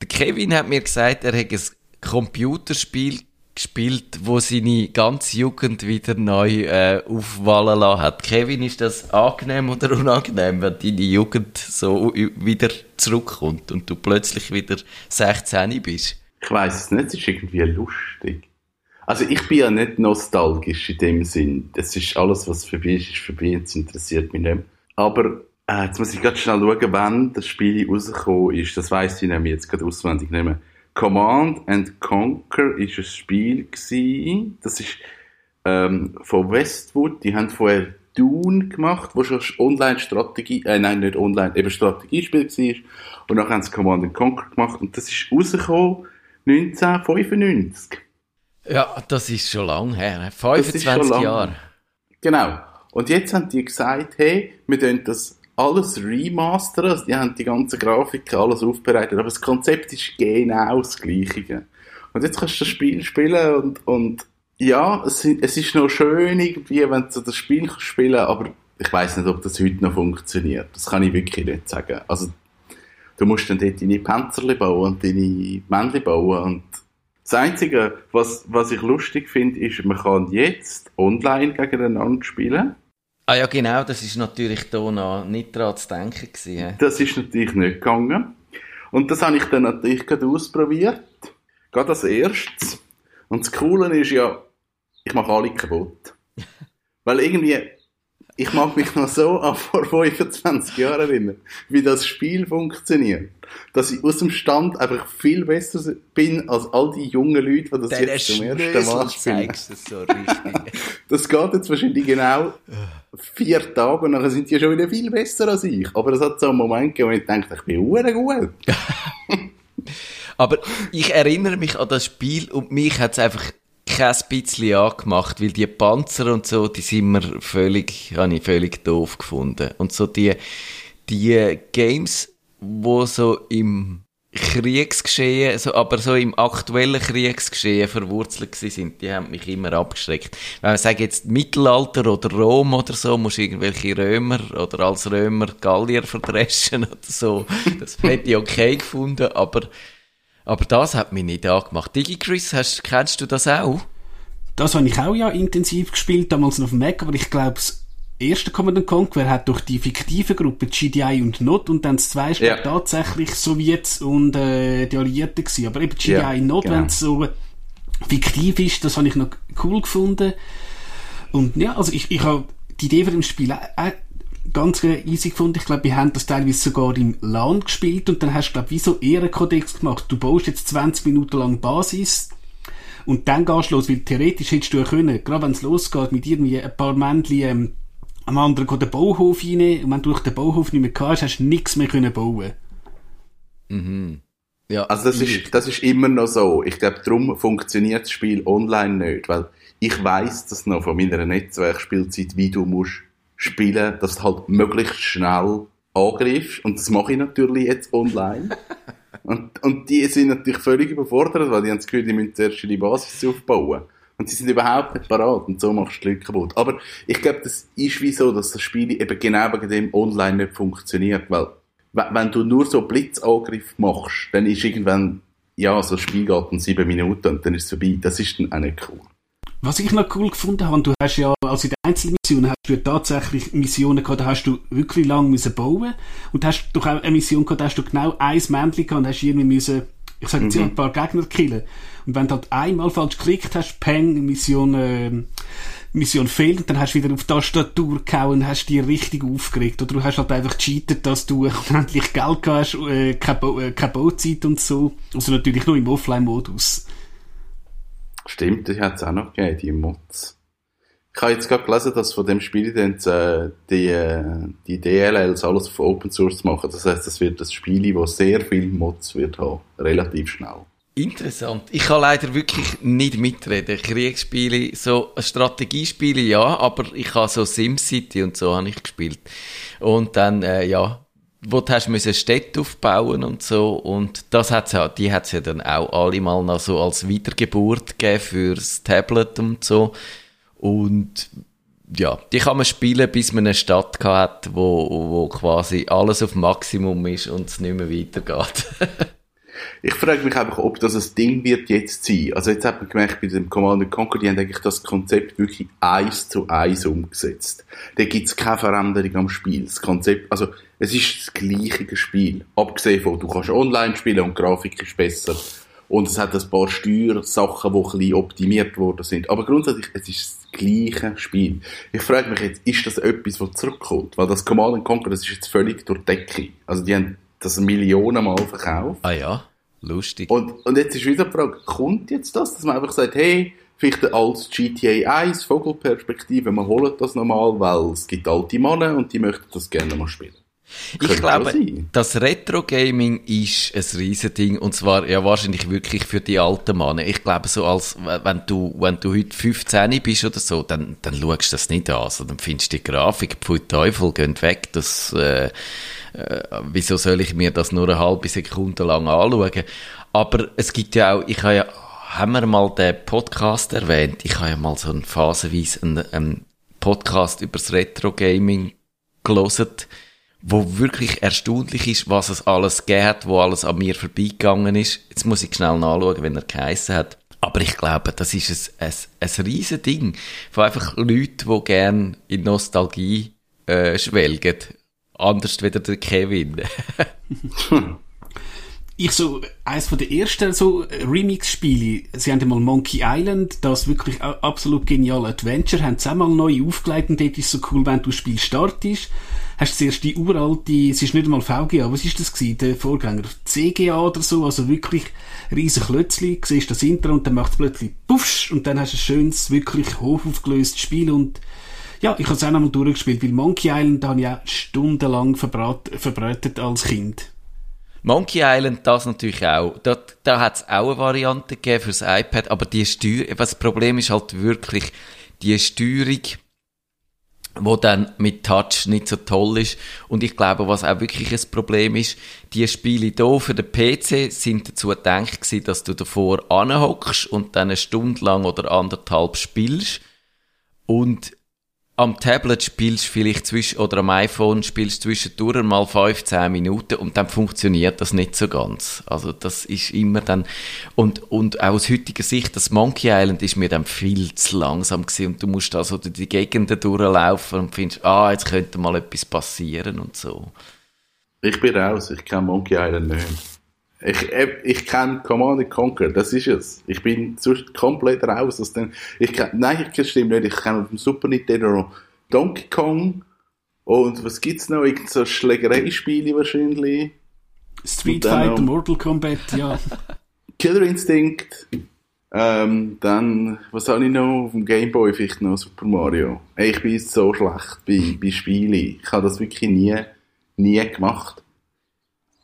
Der Kevin hat mir gesagt, er hat ein Computerspiel gespielt, wo seine ganze Jugend wieder neu äh, aufwallen lassen hat. Kevin, ist das angenehm oder unangenehm, wenn deine Jugend so wieder zurückkommt und du plötzlich wieder 16 bist? Ich weiß es nicht, es ist irgendwie lustig. Also ich bin ja nicht nostalgisch in dem Sinn. Das ist alles, was vorbei ist, ist vorbei, es interessiert mich nicht. Aber äh, jetzt muss ich gerade schnell schauen, wann das Spiel rausgekommen ist. Das weiss ich nämlich jetzt gerade auswendig nicht mehr. Command and Conquer ist ein Spiel gewesen. Das ist ähm, von Westwood. Die haben vorher Dune gemacht, wo schon Online-Strategie, äh, nein, nicht Online, eben Strategiespiel war. Und dann haben sie Command and Conquer gemacht und das ist rausgekommen 1995. Ja, das ist schon lang her. 25 Jahre. Genau. Und jetzt haben die gesagt, hey, wir tun das alles remastern. Also die haben die ganze Grafiken alles aufbereitet. Aber das Konzept ist genau das Gleiche. Und jetzt kannst du das Spiel spielen und, und ja, es, es ist noch schön irgendwie, wenn du das Spiel spielen aber ich weiß nicht, ob das heute noch funktioniert. Das kann ich wirklich nicht sagen. Also, du musst dann dort deine Panzerli bauen und deine Männchen bauen und das Einzige, was, was ich lustig finde, ist, man kann jetzt online gegeneinander spielen. Ah ja, genau, das ist natürlich da noch nicht dran zu denken gewesen. Das ist natürlich nicht gegangen. Und das habe ich dann natürlich gerade ausprobiert. Gerade als erstes. Und das Coole ist ja, ich mache alle kaputt. Weil irgendwie, ich mag mich noch so an vor 25 Jahren erinnern, wie das Spiel funktioniert. Dass ich aus dem Stand einfach viel besser bin als all die jungen Leute, die das Der jetzt zum ersten Mal spielen. Das so das geht jetzt wahrscheinlich genau vier Tage und dann sind die schon wieder viel besser als ich. Aber es hat so einen Moment gegeben, wo ich dachte, ich bin hure gut. Aber ich erinnere mich an das Spiel und mich hat es einfach kein bisschen angemacht, weil die Panzer und so, die sind mir völlig, habe ich völlig doof gefunden. Und so die, die Games, wo so im Kriegsgeschehen, so, aber so im aktuellen Kriegsgeschehen verwurzelt sind, die haben mich immer abgeschreckt. Wenn wir sagen jetzt Mittelalter oder Rom oder so, musst du irgendwelche Römer oder als Römer Gallier verdreschen oder so. Das hätte ich okay gefunden, aber aber das hat mich nicht angemacht. DigiChris, hast, kennst du das auch? Das habe ich auch ja intensiv gespielt, damals noch auf dem Mac, aber ich glaube, das erste Command Conquer hat durch die fiktive Gruppe GDI und NOT und dann das zweite ja. tatsächlich Sowjets und äh, die Alliierten gewesen. Aber eben GDI ja, und NOT, genau. wenn es so fiktiv ist, das habe ich noch cool gefunden. Und ja, also ich, ich habe die Idee von dem Spiel auch, ganz easy gefunden. Ich glaube, wir haben das teilweise sogar im LAN gespielt und dann hast du, glaube wie so Ehrenkodex gemacht. Du baust jetzt 20 Minuten lang Basis und dann gehst du los, weil theoretisch hättest du ja können, gerade wenn es losgeht, mit irgendwie ein paar Männchen ähm, am anderen den Bauhof rein und wenn du durch den Bauhof nicht mehr kannst, hast du nichts mehr können bauen. Mhm. Ja, also das ist, das ist immer noch so. Ich glaube, darum funktioniert das Spiel online nicht, weil ich weiß das noch von meiner Netzwerkspielzeit, wie du musst spielen, dass du halt möglichst schnell angreifst. Und das mache ich natürlich jetzt online. und, und die sind natürlich völlig überfordert, weil die haben das Gefühl, die müssen zuerst die Basis aufbauen. Und sie sind überhaupt nicht parat und so machst du die Leute kaputt. Aber ich glaube, das ist wie so, dass das Spiel eben genau wegen dem online nicht funktioniert, weil wenn du nur so Blitzangriff machst, dann ist irgendwann, ja, so ein Spiel geht in sieben Minuten und dann ist es vorbei. Das ist dann auch nicht cool. Was ich noch cool gefunden habe, du hast ja, also in den Einzelmissionen hast du ja tatsächlich Missionen gehabt, da hast du wirklich lang müssen bauen und hast doch auch eine Mission gehabt, da hast du genau ein Männchen gehabt und hast irgendwie müssen, ich sage jetzt mhm. ein paar Gegner killen. Und wenn du halt einmal falsch geklickt hast, Peng, Mission, äh, Mission fehlt, dann hast du wieder auf die Tastatur gehauen und hast die richtig aufgeregt. Oder du hast halt einfach cheatet, dass du endlich Geld hast, äh, keine, Bo äh, keine Bauzeit und so. Also natürlich nur im Offline-Modus. Stimmt, die hat es auch noch gegeben, die Mods. Ich habe jetzt gerade gelesen, dass von dem Spiel äh, die, äh, die DLLs alles auf Open Source machen. Das heißt, es wird das Spiel, das sehr viele Mods wird haben. Relativ schnell. Interessant. Ich kann leider wirklich nicht mitreden. Kriegsspiele, so Strategiespiele ja, aber ich habe so SimCity und so habe ich gespielt. Und dann, äh, ja, wo du hast müssen Städte aufbauen und so und das hat's ja, die hat's ja dann auch alle mal noch so als Wiedergeburt gegeben fürs Tablet und so und ja, die kann man spielen, bis man eine Stadt hat, wo, wo quasi alles auf Maximum ist und es nicht mehr weitergeht. ich frage mich einfach, ob das ein Ding wird jetzt sein. Also jetzt hat man gemerkt, bei dem Command Conquer, die haben eigentlich das Konzept wirklich eins zu eins umgesetzt. Da gibt es keine Veränderung am Spiel. Das Konzept, also es ist das gleiche Spiel. Abgesehen von, du kannst online spielen und die Grafik ist besser. Und es hat ein paar Steuersachen, die ein bisschen optimiert worden sind. Aber grundsätzlich, es ist das gleiche Spiel. Ich frage mich jetzt, ist das etwas, was zurückkommt? Weil das Command Conquer, das ist jetzt völlig durch die Decke. Also die haben das Millionen Mal verkauft. Ah ja, lustig. Und, und jetzt ist wieder die Frage, kommt jetzt das, dass man einfach sagt, hey, vielleicht als GTA 1 Vogelperspektive, wir holen das nochmal, weil es gibt alte Männer und die möchten das gerne mal spielen. Ich glaube, das Retro-Gaming ist ein Riesending und zwar ja wahrscheinlich wirklich für die alten Männer. Ich glaube so als, wenn du, wenn du heute 15 bist oder so, dann, dann schaust du das nicht an. Also dann findest du die Grafik, pfui Teufel, gehen weg. Das, äh, äh, wieso soll ich mir das nur eine halbe Sekunde lang anschauen? Aber es gibt ja auch, ich habe ja, haben wir mal den Podcast erwähnt? Ich habe ja mal so einen phasenweise einen, einen Podcast über das Retro-Gaming gelesen wo wirklich erstaunlich ist, was es alles geht, wo alles an mir vorbeigegangen ist. Jetzt muss ich schnell nachschauen, wenn er geheissen hat. Aber ich glaube, das ist ein, ein, ein riesen Ding von einfach Leuten, die gerne in Nostalgie äh, schwelgen. Anders wie der Kevin. ich so, eines von der ersten so Remix-Spiele, sie haben mal Monkey Island, das wirklich absolut geniale Adventure, haben sie einmal neu aufgelegt und dort ist so cool, wenn du das Spiel startest hast du zuerst die uralte, es ist nicht einmal VGA, was ist das gewesen, der Vorgänger? CGA oder so, also wirklich riesen Klötzli, siehst das Intro und dann macht es plötzlich puffsch und dann hast du ein schönes, wirklich hochaufgelöstes Spiel und ja, ich habe es auch noch mal durchgespielt, weil Monkey Island habe ich auch stundenlang verbreitet als Kind. Monkey Island, das natürlich auch. Da, da hat es auch eine Variante gegeben fürs iPad, aber die Steuerung, das Problem ist halt wirklich, die Steuerung wo dann mit Touch nicht so toll ist. Und ich glaube, was auch wirklich ein Problem ist, die Spiele hier für den PC sind dazu gedacht gewesen, dass du davor anhockst und dann eine Stunde lang oder anderthalb spielst. Und am Tablet spielst vielleicht zwischen, oder am iPhone spielst du zwischendurch mal 15 Minuten und dann funktioniert das nicht so ganz. Also das ist immer dann, und, und auch aus heutiger Sicht, das Monkey Island ist mir dann viel zu langsam gewesen und du musst da so durch die Gegenden durchlaufen und findest, ah, jetzt könnte mal etwas passieren und so. Ich bin raus, ich kenne Monkey Island nicht. Ich, äh, ich kenne Command Conquer, das ist es. Ich bin komplett raus aus dem. Ich kenn, nein, das stimmt nicht. Ich kenne auf dem Super Nintendo Donkey Kong und was gibt's noch? Irgend so Schlägereispiele wahrscheinlich. Street Fighter, Mortal Kombat, ja. Killer Instinct. Ähm, dann, was habe ich noch auf dem Gameboy? Vielleicht noch Super Mario. Ey, ich bin so schlecht bei, bei Spielen. Ich habe das wirklich nie, nie gemacht.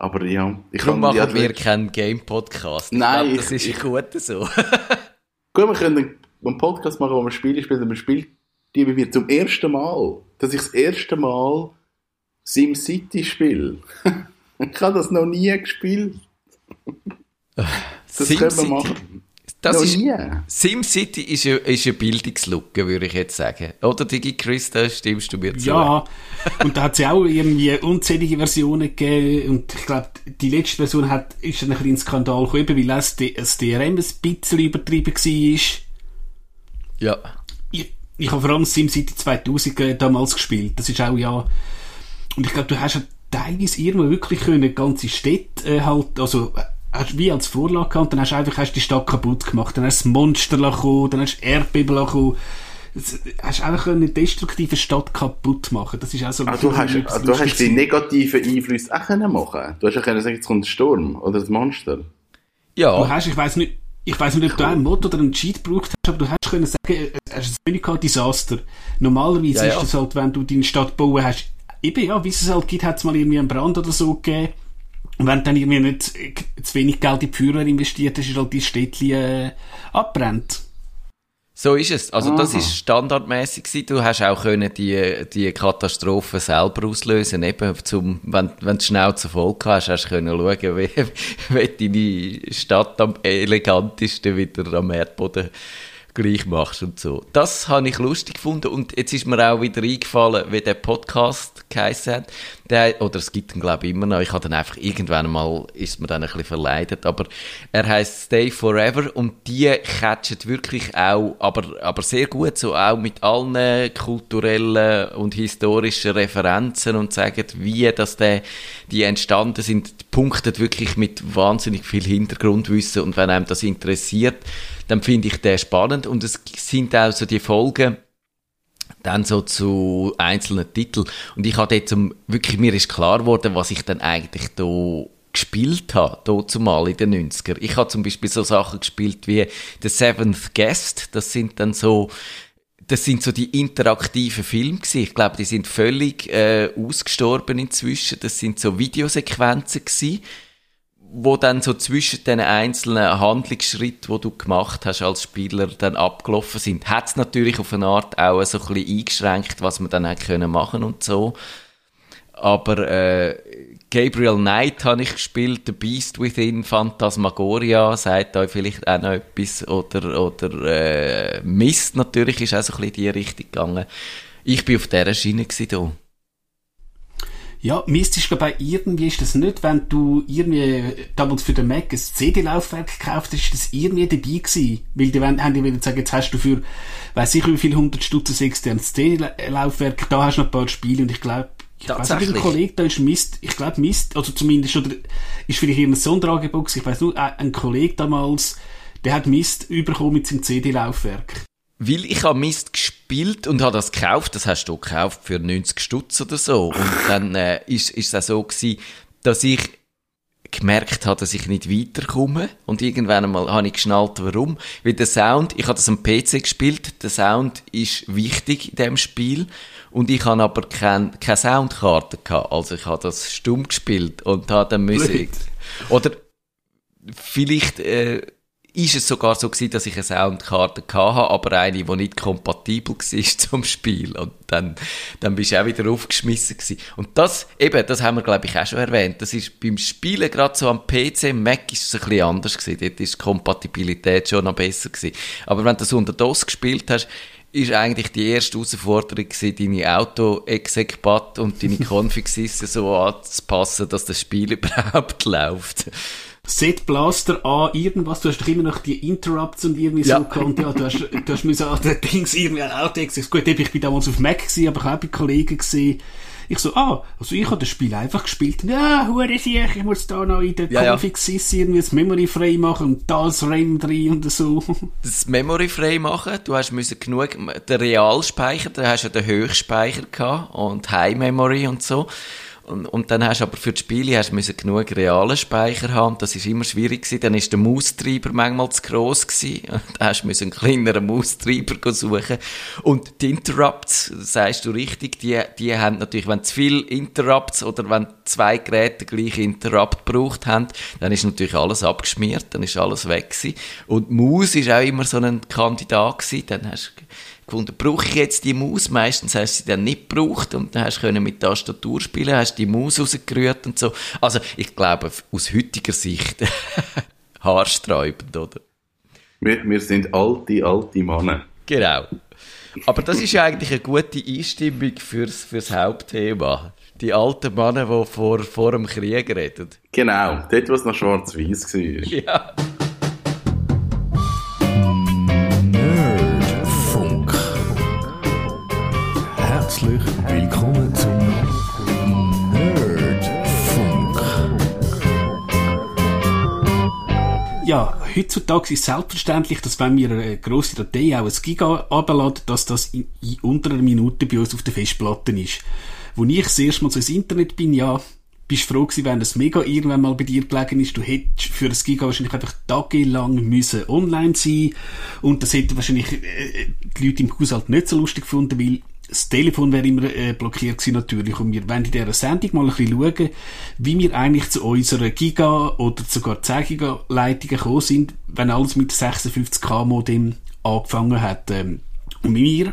Aber ja, ich Darum machen ja, wir keinen Game-Podcast. Nein. Glaub, das ist ich, gut so. gut, wir können einen Podcast machen, wo wir Spiele spielen. Wir spielen die bei mir zum ersten Mal. Dass ich das erste Mal SimCity spiele. ich habe das noch nie gespielt. Das können wir machen. Das Noch ist, nie. SimCity ist, eine, ist eine Bildungslücke, würde ich jetzt sagen. Oder, Digi Chris, da stimmst du mir zu. Ja, und da hat es ja auch irgendwie unzählige Versionen gegeben. Und ich glaube, die letzte Version hat, ist ein bisschen Skandal gekommen, weil das, das DRM ein bisschen übertrieben war. Ja. Ich, ich habe vor allem SimCity 2000 äh, damals gespielt. Das ist auch ja... Und ich glaube, du hast ja teilweise irgendwo wirklich können ganze Städte äh, halt, also hast wie als Vorlage gehabt, dann hast du einfach hast die Stadt kaputt gemacht, dann hast du das Monster gekommen, dann hast du Erdbeben gekommen. Hast einfach eine destruktive Stadt kaputt machen. Das ist auch so. Ah, du hast, du hast die negativen Einflüsse auch können machen. Du hast auch können sagen, jetzt kommt der Sturm oder das Monster. Ja. Du hast, ich weiß nicht, ich weiß nicht, ob du einen Mod oder einen Cheat gebraucht hast, aber du hast können sagen, es ist ein wenig Desaster. Normalerweise ja, ja. ist es halt, wenn du deine Stadt bauen hast, eben ja, wie es halt gibt, hat es mal irgendwie einen Brand oder so gegeben und wenn du dann irgendwie nicht zu wenig Geld in die Führer investiert hast, ist halt die Städtchen äh, abbrennt. So ist es. Also Aha. das ist standardmäßig gewesen. Du hast auch können die, die Katastrophe selber auslösen. Eben zum, wenn, wenn du Schnauze voll hast, hast du können schauen, wie, wie deine Stadt am elegantesten wieder am Erdboden gleich machst und so. Das habe ich lustig gefunden und jetzt ist mir auch wieder eingefallen, wie der Podcast geheißen hat. Der, oder es gibt ihn glaube ich immer noch. Ich habe dann einfach irgendwann mal, ist mir dann ein bisschen verleidet, aber er heißt Stay Forever und die catchen wirklich auch, aber, aber sehr gut, so auch mit allen kulturellen und historischen Referenzen und sagen, wie dass der, die entstanden sind, punktet wirklich mit wahnsinnig viel Hintergrundwissen. Und wenn einem das interessiert, dann finde ich den spannend. Und es sind auch so die Folgen, dann so zu einzelnen Titeln. Und ich hatte jetzt wirklich, mir ist klar geworden, was ich dann eigentlich da gespielt habe, da zumal in den 90er. Ich habe zum Beispiel so Sachen gespielt wie The Seventh Guest, das sind dann so, das sind so die interaktiven Filme gewesen. Ich glaube, die sind völlig äh, ausgestorben inzwischen. Das sind so Videosequenzen gewesen wo dann so zwischen den einzelnen Handlungsschritten, wo du gemacht hast als Spieler, dann abgelaufen sind, hat es natürlich auf eine Art auch so ein bisschen eingeschränkt, was man dann hätte können machen und so. Aber äh, Gabriel Knight habe ich gespielt, The Beast Within, Phantasmagoria, sagt euch vielleicht auch noch etwas, oder, oder äh, Mist natürlich ist auch so ein bisschen in die Richtung gegangen. Ich bin auf dieser Schiene gewesen, ja, mystisch ich, irgendwie ist das nicht, wenn du irgendwie damals für den Mac ein CD-Laufwerk gekauft hast, ist das irgendwie dabei gewesen. Weil die haben die wieder gesagt, jetzt hast du für, weiß ich wie viel hundert Stutz externes CD-Laufwerk, da hast du noch ein paar Spiele und ich glaube, ich weiß nicht, ein Kollege, da ist Mist, ich glaube Mist, also zumindest, oder ist vielleicht irgendein Sonderangebot ich weiß nur, ein Kollege damals, der hat Mist bekommen mit seinem CD-Laufwerk. Weil ich habe Mist gespielt und habe das gekauft, das hast du gekauft für 90 Stutz oder so. Und dann äh, ist, ist es auch so gewesen, dass ich gemerkt habe, dass ich nicht weiterkomme. Und irgendwann einmal habe ich geschnallt, warum. Weil der Sound, ich habe das am PC gespielt, der Sound ist wichtig in dem Spiel. Und ich habe aber keine kein Soundkarte gehabt. Also ich habe das stumm gespielt und habe dann Musik. Oder vielleicht, äh, ist es sogar so gewesen, dass ich eine Soundkarte hatte, aber eine, die nicht kompatibel war zum Spiel. Und dann, dann bist du auch wieder aufgeschmissen gewesen. Und das, eben, das haben wir, glaube ich, auch schon erwähnt. Das ist beim Spielen gerade so am PC, Mac ist es ein bisschen anders gewesen. Dort ist die Kompatibilität schon noch besser gewesen. Aber wenn du das unter DOS gespielt hast, ist eigentlich die erste Herausforderung gewesen, deine Auto-Execubat und deine Configs so anzupassen, dass das Spiel überhaupt läuft. Set Blaster an irgendwas, du hast doch immer noch die Interrupts und irgendwie ja. so gehabt, ja, du hast, du hast müssen an den Dings irgendwie ein Outtakes, gut, ich bin damals auf Mac gewesen, aber ich habe auch bei Kollegen gesehen, ich so, ah, also ich habe das Spiel einfach gespielt. Ja, hure sicher, ich muss da noch in der ja, Configs ja. irgendwie das Memory frei machen und das RAM drin und so. Das Memory frei machen, du hast müssen genug, den Realspeicher, da hast du ja den Höchstspeicher gehabt und High Memory und so. Und, und dann hast du aber für die Spiele hast du genug realen Speicher haben. Das ist immer schwierig gewesen. Dann ist der Maustreiber manchmal zu gross gewesen. Da hast du einen kleineren Maustreiber suchen. Und die Interrupts, sagst du richtig, die, die haben natürlich, wenn zu viel Interrupts oder wenn zwei Geräte gleich Interrupt gebraucht haben, dann ist natürlich alles abgeschmiert, dann ist alles weg gewesen. Und Maus ist auch immer so ein Kandidat gewesen. Dann hast du gefunden, brauche ich jetzt die Maus? Meistens hast du sie dann nicht gebraucht und dann hast du mit Tastatur spielen, hast die Maus rausgerührt und so. Also ich glaube, aus heutiger Sicht haarsträubend, oder? Wir, wir sind alte, alte Männer. Genau. Aber das ist ja eigentlich eine gute Einstimmung fürs, fürs Hauptthema. Die alten Männer, die vor, vor dem Krieg reden. Genau, dort, wo es noch schwarz-weiß war. Ja. Willkommen zum Nerdfunk. Ja, heutzutage ist selbstverständlich, dass wenn wir eine grosse Datei, auch ein Giga, abladen, dass das in, in unter einer Minute bei uns auf der Festplatte ist. Wo ich das erste Mal so ins Internet bin, ja, bist froh gewesen, wenn das Mega irgendwann mal bei dir gelegen ist. Du hättest für das Giga wahrscheinlich einfach tagelang müssen online sein und das hätten wahrscheinlich äh, die Leute im Haushalt nicht so lustig gefunden, weil das Telefon wäre immer äh, blockiert gewesen natürlich und wir wollen in dieser Sendung mal ein bisschen schauen, wie wir eigentlich zu unserer Giga- oder sogar 10 Giga-Leitungen gekommen sind, wenn alles mit 56K-Modem angefangen hat. Ähm, und wir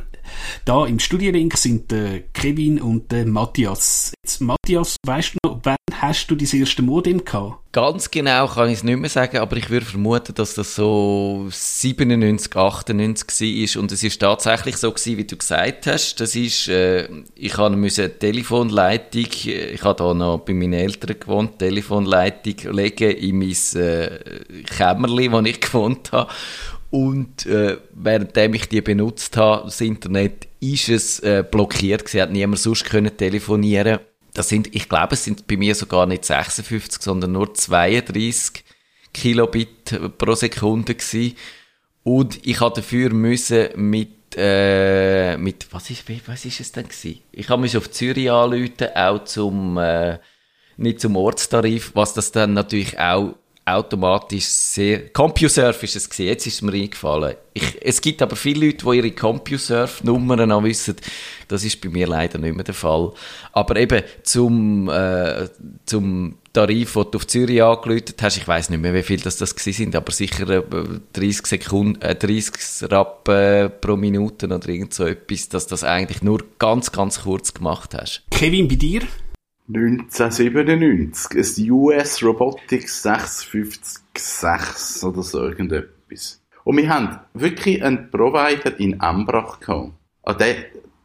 Da im Studienring sind äh, Kevin und äh, Matthias. Jetzt, Matthias, weißt du noch, wann hast du dein erste Modem gehabt? Ganz genau kann ich es nicht mehr sagen, aber ich würde vermuten, dass das so 97, 98 war und es ist tatsächlich so gewesen, wie du gesagt hast. Das ist, äh, ich habe eine Telefonleitung, äh, ich habe da noch bei meinen Eltern gewohnt, Telefonleitung legen in mein äh, Kämmerli, wo ich gewohnt habe und äh, währenddem ich die benutzt habe, das Internet, ist es äh, blockiert gewesen, hat niemand sonst können telefonieren. Das sind, ich glaube, es sind bei mir sogar nicht 56, sondern nur 32 Kilobit pro Sekunde gewesen. Und ich hatte dafür müssen mit äh, mit was ist was ist es denn gewesen? Ich habe mich auf Zürich anrufen, auch zum äh, nicht zum Ortstarif, was das dann natürlich auch automatisch sehr... CompuServe ist es gewesen, jetzt ist es mir eingefallen. Ich, es gibt aber viele Leute, die ihre CompuServe-Nummern noch wissen. Das ist bei mir leider nicht mehr der Fall. Aber eben zum, äh, zum Tarif, den du auf Zürich angelötet hast, ich weiß nicht mehr, wie viel das, das sind, aber sicher äh, 30 Sekunden, äh, 30 Rappen äh, pro Minute oder irgend so etwas, dass das eigentlich nur ganz, ganz kurz gemacht hast. Kevin, bei dir? 1997, ein US Robotics 656 oder so irgendetwas. Und wir haben wirklich einen Provider in Ambrach gehabt. An den,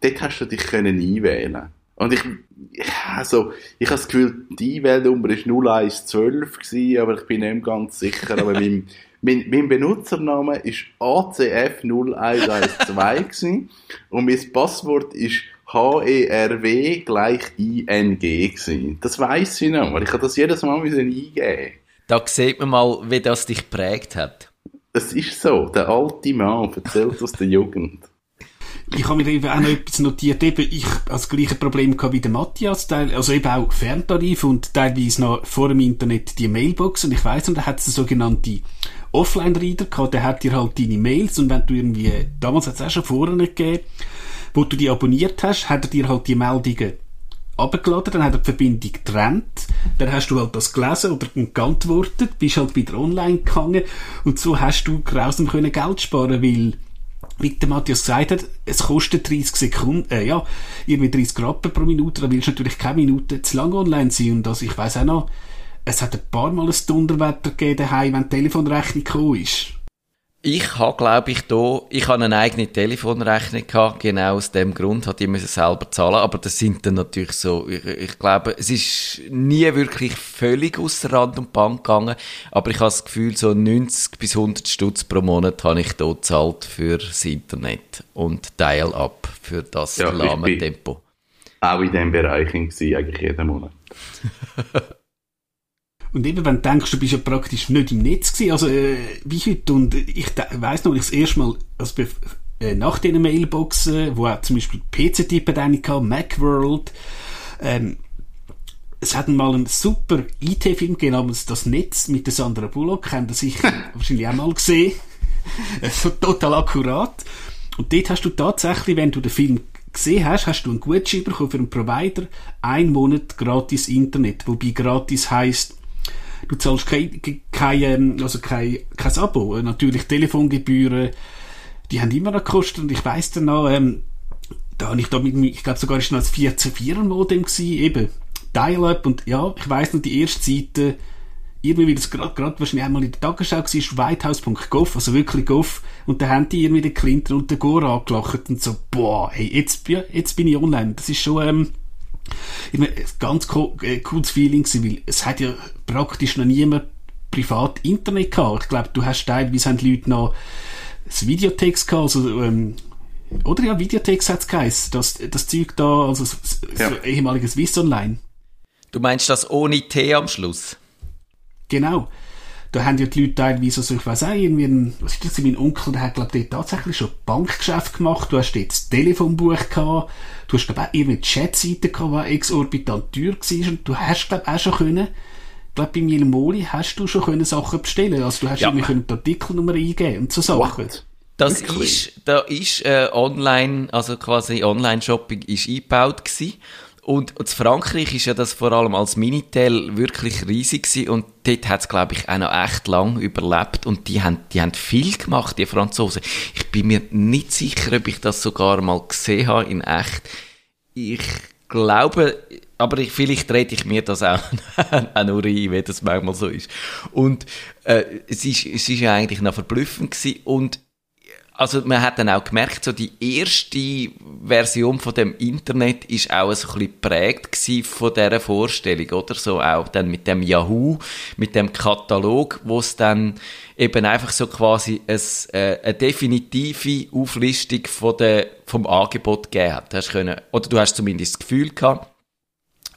dort hast du dich können einwählen Und ich, also, ich habe das Gefühl, die Einwählnummer war 0112 gewesen, aber ich bin nicht ganz sicher. Aber mein, mein, mein Benutzername war ACF0112 gewesen und mein Passwort ist H-E-R-W gleich I-N-G gewesen. Das weiss ich noch, weil ich das jedes Mal eingeben Da sieht man mal, wie das dich prägt hat. Es ist so, der alte Mann erzählt aus der Jugend. Ich habe mir eben auch noch etwas notiert, eben ich das gleiche Problem gehabt wie der Matthias, also eben auch Ferntarif und teilweise noch vor dem Internet die Mailbox und ich weiss und da hat es eine sogenannte Offline-Reader gehabt, der hat dir halt deine Mails und wenn du irgendwie, damals hat es auch schon vorher nicht gegeben, wo du die abonniert hast, hat er dir halt die Meldungen abgeladen, dann hat er die Verbindung getrennt, dann hast du halt das gelesen oder geantwortet, bist halt wieder online gegangen und so hast du grausam können Geld sparen, weil wie der Matthias gesagt hat, es kostet 30 Sekunden, äh, ja, irgendwie 30 Rappen pro Minute, da willst du natürlich keine Minute zu lang online sein und also ich weiß auch noch, es hat ein paar Mal ein Dunderwetter gegeben daheim, wenn die Telefonrechnung gekommen ist. Ich habe, glaube ich, da, ich habe eine eigene Telefonrechnung gehabt, genau aus dem Grund, hat ich müssen selber zahlen, aber das sind dann natürlich so, ich, ich glaube, es ist nie wirklich völlig außer Rand und Bank gegangen, aber ich habe das Gefühl, so 90 bis 100 Stutz pro Monat habe ich da gezahlt für das Internet und Dial-Up für das ja, lahme Tempo. Auch in diesem Bereich war eigentlich jeden Monat. Und eben, wenn du denkst, du bist ja praktisch nicht im Netz gewesen, also äh, wie heute, und ich weiss noch, ich das erste Mal, also äh, nach diesen Mailboxen, wo auch zum Beispiel PC-Typen dann hatte, Macworld, ähm, es hat mal einen super IT-Film gegeben, namens Das Netz mit der Sandra Bullock, haben das sicher wahrscheinlich auch mal gesehen. so total akkurat. Und dort hast du tatsächlich, wenn du den Film gesehen hast, hast du einen Gutschein bekommen für einen Provider, ein Monat gratis Internet, wobei gratis heisst, du zahlst kein, kein, ähm, also kein, kein Abo. Natürlich Telefongebühren, die haben immer noch gekostet und ich weiss dann noch, ähm, da habe ich da mit, ich glaube sogar ist noch ein 14.4er Modem gewesen, eben Dial-Up und ja, ich weiss noch die erste Seite, irgendwie wie das gerade wahrscheinlich einmal in der Tagesschau war, ist whitehouse.gov, also wirklich gov, und da haben die irgendwie den Clinton und den Gore angelacht und so, boah, hey, jetzt, jetzt bin ich online. Das ist schon, ähm, ich meine, ein ganz äh, cooles Feeling gewesen, weil es hat ja praktisch noch niemand privat Internet gehabt. Ich glaube, du hast teilweise haben die Leute noch das Videotext gehabt, also, ähm, oder ja, Videotext hat es geheißen, das, das Zeug da, also das, ja. so ehemaliges Swiss Online. Du meinst das ohne T am Schluss? Genau da haben ja die Leute teilweise, also ich weiß auch, irgendwie, ein, was ist das, mein Onkel, der hat, glaube ich, tatsächlich schon Bankgeschäft gemacht, du hast dort das Telefonbuch gehabt, du hast, glaube ich, auch irgendwie Chatseite gehabt, die exorbitant teuer war, und du hast, glaube ich, auch schon können, ich glaube, bei mir Moli hast du schon können Sachen bestellen, also du hast ja. irgendwie können die Artikelnummer eingeben und so Sachen. What? Das Wirklich? ist, da ist äh, online, also quasi Online-Shopping ist eingebaut gewesen. Und, und Frankreich ist ja das vor allem als Minitel wirklich riesig gewesen und dort hat es, glaube ich, auch noch echt lang überlebt und die haben, die haben viel gemacht, die Franzosen. Ich bin mir nicht sicher, ob ich das sogar mal gesehen habe in echt. Ich glaube, aber ich, vielleicht rede ich mir das auch, auch nur ein, wie das manchmal so ist. Und äh, es, ist, es ist ja eigentlich noch verblüffend gewesen und also man hat dann auch gemerkt, so die erste Version von dem Internet ist auch so ein bisschen geprägt von dieser Vorstellung, oder? So auch dann mit dem Yahoo, mit dem Katalog, wo es dann eben einfach so quasi ein, äh, eine definitive Auflistung von der, vom Angebot gegeben hat. Hast können, oder du hast zumindest das Gefühl gehabt,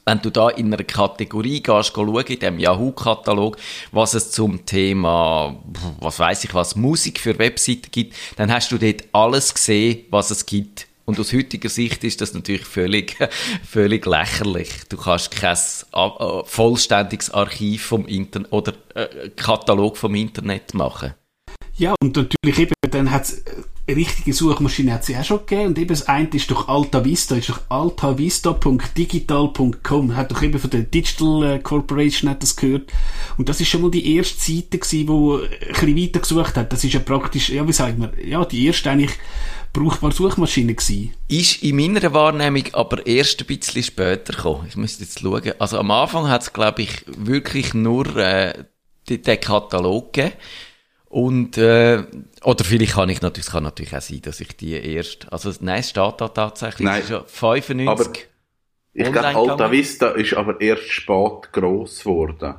wenn du da in einer Kategorie gehst, schauen, in dem Yahoo-Katalog, was es zum Thema, was weiß ich was, Musik für Webseiten gibt, dann hast du dort alles gesehen, was es gibt. Und aus heutiger Sicht ist das natürlich völlig, völlig lächerlich. Du kannst kein äh, vollständiges Archiv vom Internet oder äh, Katalog vom Internet machen. Ja, und natürlich eben, dann hat es richtige Suchmaschine hat sie auch schon gegeben. Und eben das eine ist durch Alta Vista, ist durch altavista.digital.com. Hat doch eben von der Digital äh, Corporation hat das gehört. Und das ist schon mal die erste Seite gewesen, wo ein bisschen weiter gesucht hat. Das ist ja praktisch, ja, wie sagen wir, ja, die erste eigentlich brauchbare Suchmaschine gewesen. Ist in meiner Wahrnehmung aber erst ein bisschen später gekommen. Ich müsste jetzt schauen. Also am Anfang hat es, glaube ich, wirklich nur äh, den Katalog gegeben. Und, äh, oder vielleicht kann ich natürlich, es kann natürlich auch sein, dass ich die erst, also nein, es steht da tatsächlich, nein, ist ja 95. Aber ich glaube, Alta Vista ist aber erst spät gross geworden.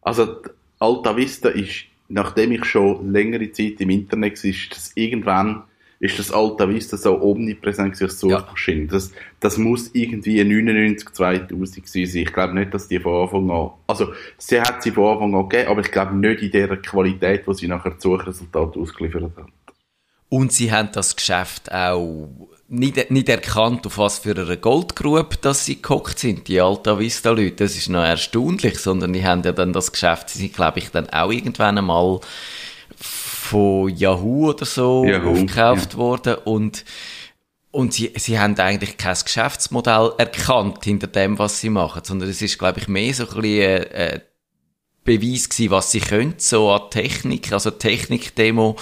Also, Alta Vista ist, nachdem ich schon längere Zeit im Internet war, ist das irgendwann ist das Alta Vista so omnipräsent als Suchmaschine. Ja. Das, das muss irgendwie 99, 2000 sein. Ich glaube nicht, dass die von Anfang an, also, sie hat sie von Anfang an gegeben, aber ich glaube nicht in der Qualität, wo sie nachher das Suchresultat ausgeliefert hat. Und sie haben das Geschäft auch nicht, nicht erkannt, auf was für eine Goldgrube dass sie gekocht sind, die Alta Vista Leute. Das ist noch erstaunlich, sondern die haben ja dann das Geschäft, sie sind, glaube ich, dann auch irgendwann einmal von Yahoo oder so Yahoo, aufgekauft ja. worden und und sie, sie haben eigentlich kein Geschäftsmodell erkannt hinter dem, was sie machen, sondern es ist, glaube ich, mehr so ein bisschen ein, ein Beweis gewesen, was sie können, so an Technik, also Technik-Demo,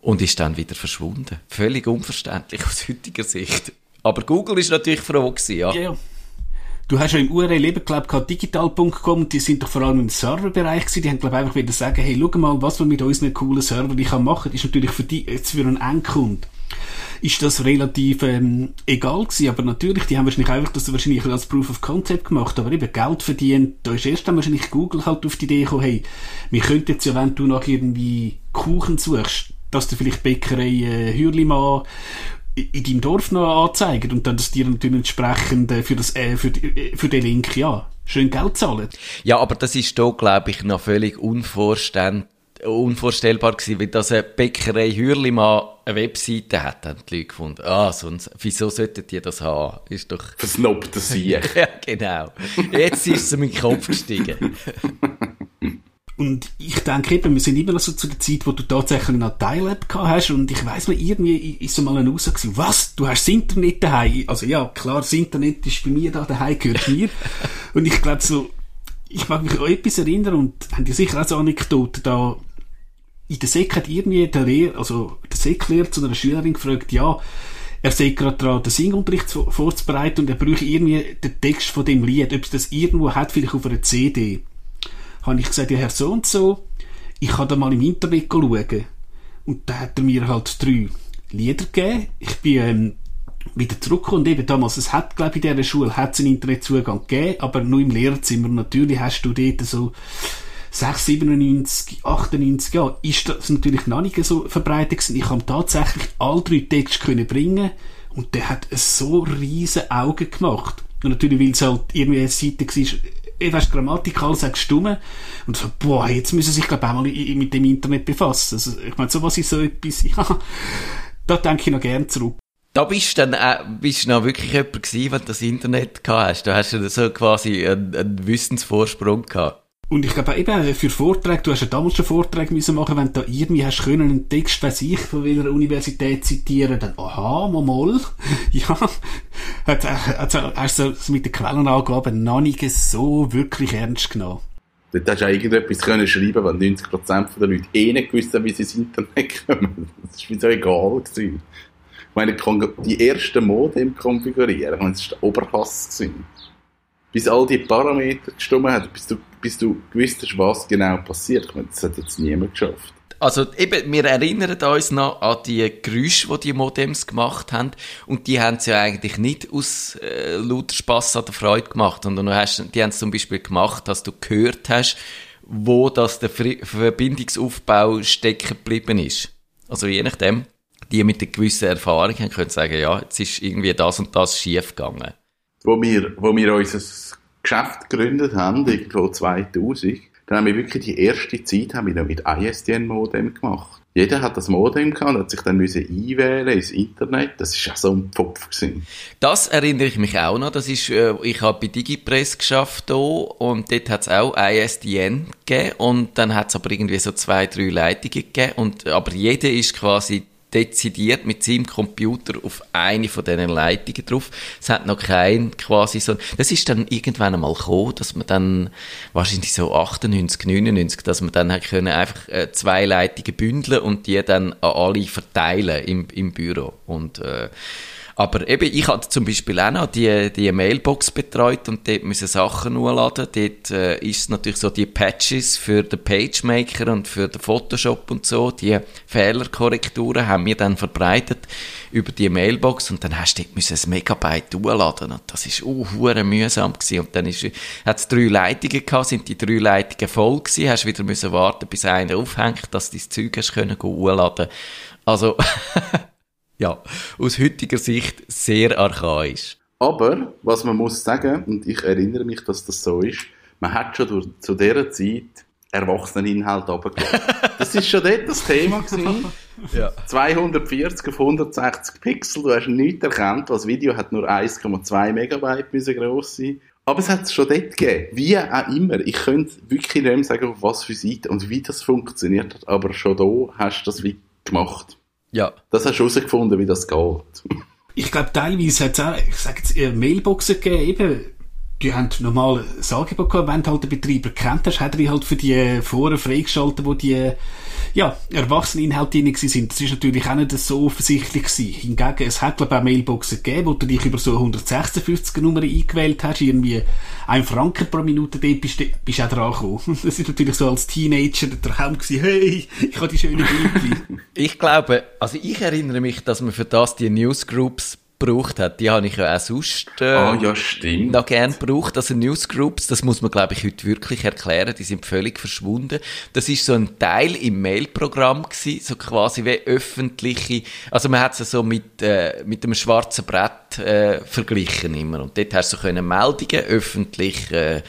und ist dann wieder verschwunden. Völlig unverständlich aus heutiger Sicht. Aber Google ist natürlich froh gewesen, ja. ja. Du hast ja im URL eben, glaub, digital.com, die sind doch vor allem im Serverbereich gewesen, die haben, glaub, einfach wieder sagen, hey, schau mal, was wir mit unseren coolen Server machen kann. Ist natürlich für die, jetzt für einen Endkunden, ist das relativ, ähm, egal gewesen, aber natürlich, die haben wahrscheinlich einfach das wahrscheinlich als Proof of Concept gemacht, aber eben Geld verdient, da ist erst dann wahrscheinlich Google halt auf die Idee gekommen, hey, wir könnten jetzt ja, wenn du nach irgendwie Kuchen suchst, dass du vielleicht Bäckerei äh, Hürlimann in deinem Dorf noch anzeigen und dann das dir natürlich entsprechend äh, für, das, äh, für, die, äh, für den Link, ja, schön Geld zahlen. Ja, aber das ist da, glaube ich, noch völlig unvorstellbar unvorstellbar gewesen, weil das eine Bäckerei Hürli mal eine Webseite hat, haben die Leute gefunden. Ah, sonst, wieso sollten die das haben? Ist doch... Versnobter Sieg. ja, genau. Jetzt ist es in meinen Kopf gestiegen. Und ich denke eben, wir sind immer noch so zu der Zeit, wo du tatsächlich noch Dial-App gehabt hast und ich weiss noch, irgendwie ist so mal eine Aussage gewesen, was, du hast das Internet daheim? Also ja, klar, das Internet ist bei mir da, daheim gehört mir. und ich glaube so, ich mag mich an etwas erinnern und haben die sicher auch so Anekdoten da, in der Sek hat irgendwie der Lehrer, also der Seklehrer zu einer Schülerin gefragt, ja, er sei gerade dran, den Singunterricht vorzubereiten und er bräuchte irgendwie den Text von dem Lied, ob es das irgendwo hat, vielleicht auf einer CD habe ich gesagt, ja, Herr so und so, ich kann da mal im Internet schauen. Und da hat er mir halt drei Lieder gegeben. Ich bin ähm, wieder zurückgekommen und eben damals, es hat, glaube ich, in dieser Schule hat einen Internetzugang gegeben, aber nur im Lehrerzimmer. Natürlich hast du dort so 6, 97, 98, ja, ist das natürlich noch nicht so verbreitet gewesen. Ich habe tatsächlich all drei Texte können bringen und der hat so riesen Augen gemacht. Und natürlich, weil es halt irgendwie eine Seite war, weißt, Grammatik, alles hat gestummen. Und so, boah, jetzt müssen sich, glaube ich, auch mal mit dem Internet befassen. Also, ich meine, sowas ist so etwas, ja, da denke ich noch gern zurück. Da bist du dann auch, bist du noch wirklich jemand gewesen, wenn du das Internet gehabt hast. Da hast du so quasi einen, einen Wissensvorsprung gehabt. Und ich glaube eben für Vorträge, du hast ja damals schon Vorträge müssen machen, wenn du da irgendwie hast können einen Text, weiß ich, von welcher Universität zitieren, dann, aha, mal, mal, ja, hat, hat, hast du mit den Quellenangaben noch nicht so wirklich ernst genommen? Dort hast du auch irgendetwas können schreiben, weil 90% der Leute eh nicht gewusst haben, wie sie ins Internet kommen. Das war so egal. Gewesen. Ich meine, die ersten Modem konfigurieren, ich meine, das war der Oberhass. Gewesen. Bis all die Parameter gestimmt haben, bis du, bis du gewusst hast, was genau passiert. Ich meine, das hat jetzt niemand geschafft. Also eben, wir erinnern uns noch an die Geräusche, die die Modems gemacht haben. Und die haben es ja eigentlich nicht aus äh, lauter Spass an der Freude gemacht, sondern du hast, die haben es zum Beispiel gemacht, dass du gehört hast, wo das der Verbindungsaufbau stecken geblieben ist. Also je nachdem, die mit einer gewissen Erfahrung haben können sagen, ja, jetzt ist irgendwie das und das schief gegangen. Wo wir, wo wir unser Geschäft gegründet haben, irgendwo 2000, dann haben wir wirklich die erste Zeit haben wir noch mit ISDN-Modem gemacht. Jeder hat das Modem gehabt und hat sich dann müssen einwählen ins Internet. Das ist ja so ein Pfopf gewesen. Das erinnere ich mich auch noch. Das ist, äh, ich habe bei Digipress geschafft und dort hat es auch ISDN gegeben und dann hat es aber irgendwie so zwei, drei Leitungen gegeben und, aber jeder ist quasi dezidiert mit seinem Computer auf eine von diesen Leitungen drauf. Es hat noch kein quasi so, das ist dann irgendwann einmal gekommen, dass man dann, wahrscheinlich so 98, 99, dass man dann hat können einfach äh, zwei Leitungen bündeln und die dann an alle verteilen im, im Büro. Und, äh, aber eben, ich hatte zum Beispiel auch noch die, die Mailbox betreut und dort müssen Sachen hochladen. Dort äh, ist natürlich so die Patches für den PageMaker und für den Photoshop und so, die Fehlerkorrekturen haben wir dann verbreitet über die Mailbox und dann hast du dort müssen ein Megabyte hochladen und das ist uh, mühsam gewesen. Und dann hat es drei Leitungen gehabt, sind die drei Leitungen voll gewesen, hast wieder müssen warten, bis einer aufhängt, dass du dein Zeug hast können hochladen. Also ja, aus heutiger Sicht sehr archaisch. Aber, was man muss sagen, und ich erinnere mich, dass das so ist, man hat schon durch, zu dieser Zeit Erwachseneninhalt runtergeladen. das ist schon dort das Thema gewesen. ja. 240 auf 160 Pixel, du hast nichts erkannt, das Video hat nur 1,2 Megabyte müssen gross sein. Aber es hat es schon dort gegeben. Wie auch immer. Ich könnte wirklich nicht mehr sagen, auf was für Seite und wie das funktioniert hat, aber schon da hast du das wie gemacht. Ja. Das hast du herausgefunden, wie das geht. Ich glaube, teilweise hat es auch, ich sage jetzt, Mailboxen gegeben, eben, die haben normal Angebot gehabt, wenn du halt den Betreiber kennt hast, hat er halt für die Foren freigeschaltet, wo die, ja, Erwachseneninhalte drin sind. Das ist natürlich auch nicht so offensichtlich gewesen. Hingegen, es hat, glaube ich, Mailboxen gegeben, wo du dich über so 156 Nummer eingewählt hast, irgendwie ein Franken pro Minute, dort bist, bist du auch dran gekommen. Das ist natürlich so als Teenager der Traum gewesen, hey, ich habe die schöne Bildchen. ich glaube, also ich erinnere mich, dass man für das die Newsgroups gebraucht hat, die habe ich ja auch sonst äh, ah, ja, stimmt. noch gern gebraucht. Also Newsgroups, das muss man glaube ich heute wirklich erklären, die sind völlig verschwunden. Das ist so ein Teil im Mailprogramm gewesen, so quasi wie öffentliche, also man hat es so mit, äh, mit einem schwarzen Brett äh, verglichen immer und dort hast du so können Meldungen öffentlich äh,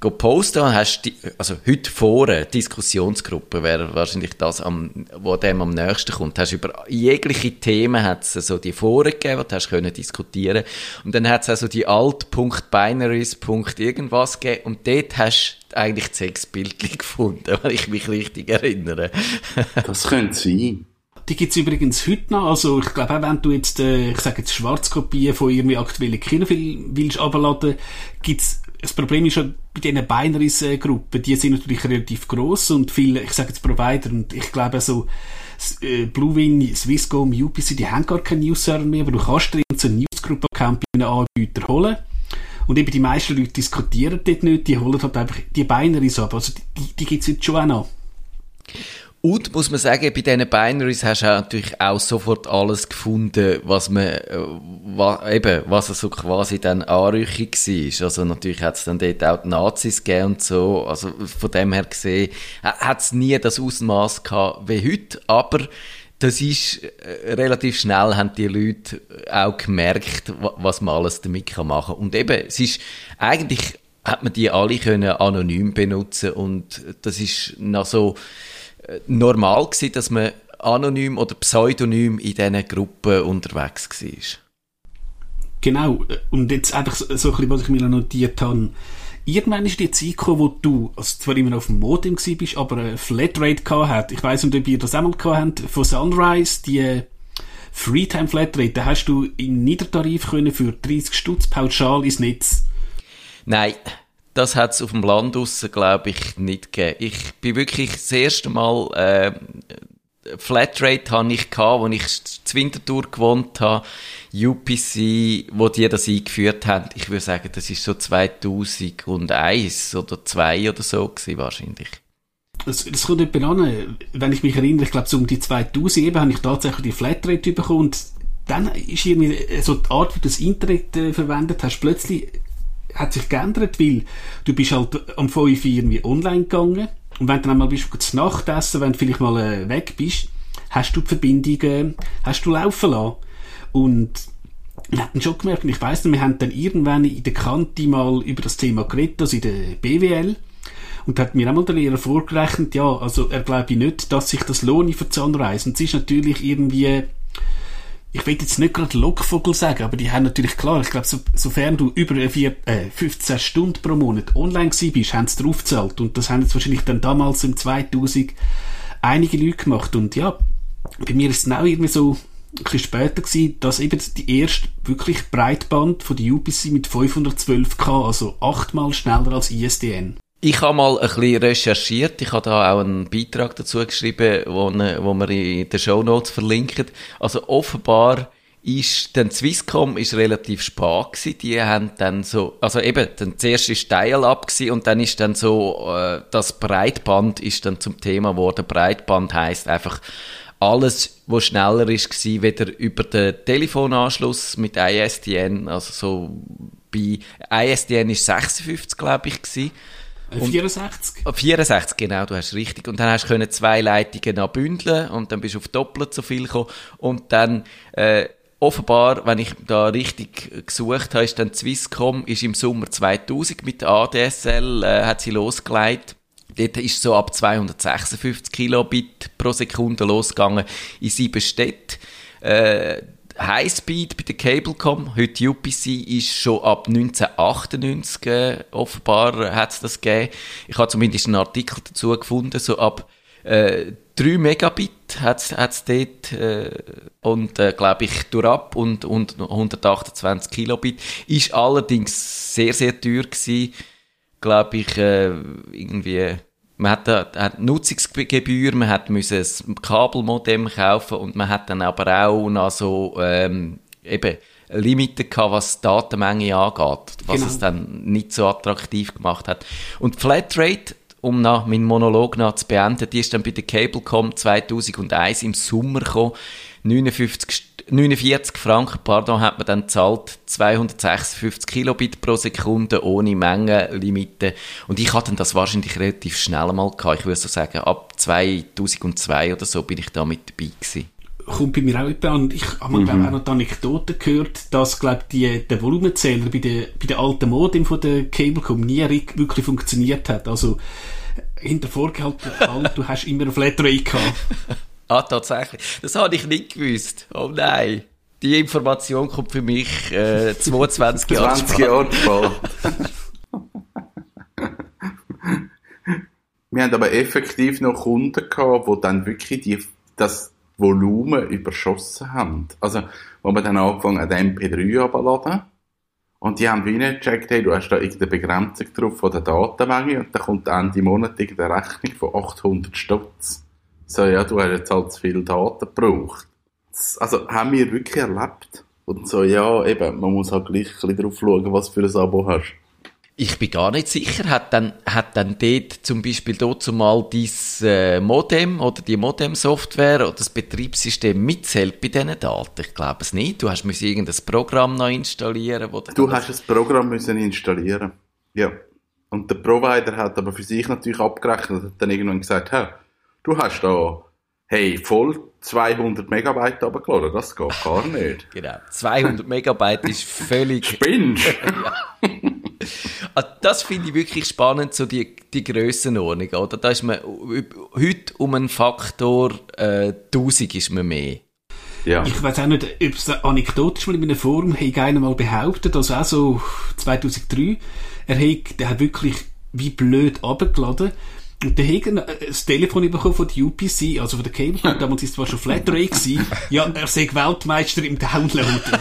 posten hast die, also heute vor Diskussionsgruppe wäre wahrscheinlich das, am, wo dem am nächsten kommt. Hast über jegliche Themen hat es so die Foren gegeben, die du können diskutieren und dann hat es also die alt.binaries. irgendwas gegeben und dort hast du eigentlich sechs Bildchen gefunden, wenn ich mich richtig erinnere. das könnte sein. Die gibt's übrigens heute noch. Also, ich glaube, auch wenn du jetzt, äh, ich sage jetzt Schwarzkopien von irgendwie aktuellen Kinofilmen willst abladen, gibt's das Problem ist schon bei diesen Binaries-Gruppen, die sind natürlich relativ groß und viele, ich sage jetzt Provider und ich glaube so äh, Bluewin, Swisscom, UPC, die haben gar keinen News-Server mehr, aber du kannst dir so einen Newsgroup-Account bei einem Anbieter holen und eben die meisten Leute diskutieren dort nicht, die holen halt einfach die Binaries ab, also die, die gibt's jetzt schon auch noch. Und muss man sagen, bei diesen Binaries hast du natürlich auch sofort alles gefunden, was man, äh, wa, eben, was so quasi dann anrüchig war. Also natürlich hat es dann dort auch die Nazis gegeben und so. Also von dem her gesehen, hat es nie das Ausmaß gehabt wie heute, aber das ist äh, relativ schnell haben die Leute auch gemerkt, was man alles damit machen kann. Und eben, es ist eigentlich hat man die alle können anonym benutzen und das ist noch so normal gewesen, dass man anonym oder pseudonym in diesen Gruppen unterwegs war. Genau. Und jetzt einfach so, ein bisschen, was ich mir notiert habe. Irgendwann ist die Zeit gekommen, wo du, also zwar immer auf dem Modem bist, aber eine Flatrate gehabt hast. Ich weiss nicht, ob ihr das einmal gehabt habt, von Sunrise, die Freetime Flatrate, da hast du im Niedertarif können für 30 Stutz pauschal ins Netz. Nein, das hat es auf dem Land draussen, glaube ich, nicht gegeben. Ich bin wirklich das erste Mal, äh, Flatrate hatte ich gehabt, als ich zur Wintertour gewohnt habe. UPC, wo die das eingeführt haben. Ich würde sagen, das ist so 2001 oder 2002 oder so gewesen, wahrscheinlich. Das, das kommt nicht an. Wenn ich mich erinnere, ich glaube, so um die 2000 eben habe ich tatsächlich die Flatrate bekommen und dann ist irgendwie so die Art, wie du das Internet äh, verwendet hast, plötzlich hat sich geändert, weil du bist halt am 5 irgendwie online gegangen und wenn du dann einmal bist, zu Nacht essen, wenn du vielleicht mal äh, weg bist, hast du die Verbindung, äh, hast du laufen lassen. Und wir hatten schon gemerkt, und ich weiss noch, wir haben dann irgendwann in der Kante mal über das Thema geredet, also in der BWL, und hat mir einmal der Lehrer vorgerechnet, ja, also er glaube nicht, dass sich das lohnt für Zahnreisen. Es ist natürlich irgendwie, ich will jetzt nicht gerade Lockvogel sagen, aber die haben natürlich klar, ich glaube, so, sofern du über vier, äh, 15 Stunden pro Monat online gewesen bist, haben sie draufgezahlt. Und das haben jetzt wahrscheinlich dann damals im 2000 einige Leute gemacht. Und ja, bei mir ist es auch irgendwie so ein bisschen später gewesen, dass eben die erste wirklich Breitband von der UPC mit 512k, also achtmal schneller als ISDN. Ich habe mal ein bisschen recherchiert. Ich habe da auch einen Beitrag dazu geschrieben, wo, ne, wo wir in den Show Notes verlinken. Also offenbar ist dann Swisscom ist relativ spät gewesen. Die haben dann so, also eben, dann zuerst ist Dial-Up und dann ist dann so, äh, das Breitband ist dann zum Thema geworden. Breitband heißt einfach alles, was schneller ist gewesen, weder über den Telefonanschluss mit ISDN, also so bei ISDN ist 56, glaube ich, gewesen 64? 64, genau, du hast richtig. Und dann hast du können zwei Leitungen anbündeln und dann bist du auf doppelt so viel gekommen. Und dann, äh, offenbar, wenn ich da richtig gesucht habe, ist dann Swisscom ist im Sommer 2000 mit der ADSL, äh, hat sie losgelegt. Dort ist so ab 256 Kilobit pro Sekunde losgegangen in sieben Städten. Äh, Highspeed bei der Cablecom, heute UPC, ist schon ab 1998 äh, offenbar hat es das gegeben. Ich habe zumindest einen Artikel dazu gefunden, so ab äh, 3 Megabit hat es dort äh, und äh, glaube ich durchab und, und 128 Kilobit. Ist allerdings sehr, sehr teuer gewesen, glaube ich, äh, irgendwie man hat, hat Nutzungsgebühr, man hat müssen ein Kabelmodem kaufen und man hat dann aber auch noch so ähm, eben Limiten gehabt, was die Datenmenge angeht, was genau. es dann nicht so attraktiv gemacht hat. Und Flatrate, um nach meinen Monolog noch zu beenden, die ist dann bei der Cablecom 2001 im Sommer gekommen, 59 49 Franken, pardon, hat man dann zahlt 256 Kilobit pro Sekunde ohne Mengenlimite. Und ich hatte das wahrscheinlich relativ schnell mal gehabt. Ich würde so sagen, ab 2002 oder so bin ich da mit dabei gewesen kommt bei mir auch etwa an. Ich habe mhm. glaube auch noch die Anekdote gehört, dass glaube die der Volumenzähler bei der bei der alten Modem von der Cablecom nie wirklich funktioniert hat. Also hinter vorgehalten, du hast immer eine Flatrate gehabt. Ah, tatsächlich. Das habe ich nicht gewusst. Oh nein. Die Information kommt für mich äh, 22 Jahre 20 Jahre spät. Wir haben aber effektiv noch Kunden gehabt, die dann wirklich die, das Volumen überschossen haben. Also, wo wir dann angefangen haben, den MP3 abzuladen. Und die haben wie nicht gecheckt, hey, du hast da irgendeine Begrenzung drauf von der Datenmenge und dann kommt Ende Monat irgendeine Rechnung von 800 Stutz so, ja, du hast jetzt halt zu viel Daten gebraucht. Das, also, haben wir wirklich erlebt. Und so, ja, eben, man muss halt gleich ein bisschen drauf schauen, was für ein Abo hast. Ich bin gar nicht sicher, hat dann, hat dann dort zum Beispiel dort zumal dein äh, Modem oder die Modem-Software oder das Betriebssystem mitzählt bei diesen Daten? Ich glaube es nicht. Du hast müssen irgendein Programm noch installieren. Wo du hast das Programm müssen installieren. Ja. Und der Provider hat aber für sich natürlich abgerechnet und hat dann irgendwann gesagt, hey, du hast da, hey, voll 200 Megabyte runtergeladen, das geht gar nicht. genau, 200 Megabyte ist völlig... Spinnst! Ah, das finde ich wirklich spannend, so die, die Grössenordnung, oder? Da ist man heute um einen Faktor äh, 1000 ist man mehr. Ja. Ich weiß auch nicht, ob es anekdotisch mal in einem Forum hat einer mal behauptet, also auch so 2003, er hat, der hat wirklich wie blöd abgeladen Und dann haben das Telefon bekommen von der UPC, also von der Cable, damals ist es zwar schon Flatrate gewesen, ja, er sei Weltmeister im Downloaden.